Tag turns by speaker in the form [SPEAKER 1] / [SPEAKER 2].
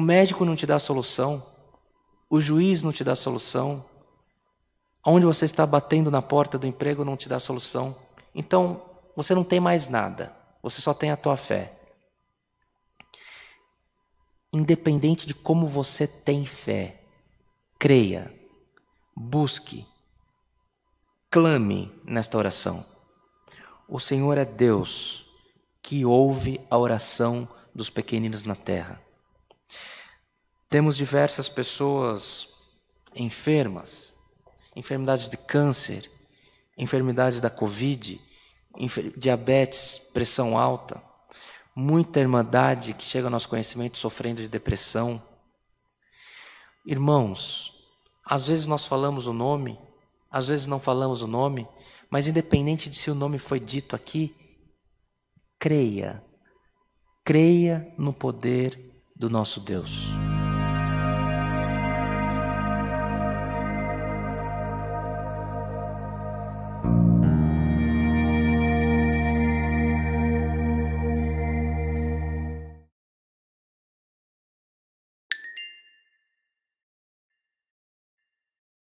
[SPEAKER 1] médico não te dá solução, o juiz não te dá solução, onde você está batendo na porta do emprego não te dá solução. Então, você não tem mais nada, você só tem a tua fé. Independente de como você tem fé, creia, busque, clame nesta oração. O Senhor é Deus que ouve a oração dos pequeninos na terra. Temos diversas pessoas enfermas, enfermidades de câncer, enfermidades da Covid, diabetes, pressão alta, muita irmandade que chega ao nosso conhecimento sofrendo de depressão. Irmãos, às vezes nós falamos o nome, às vezes não falamos o nome, mas independente de se o nome foi dito aqui, creia, creia no poder do nosso Deus.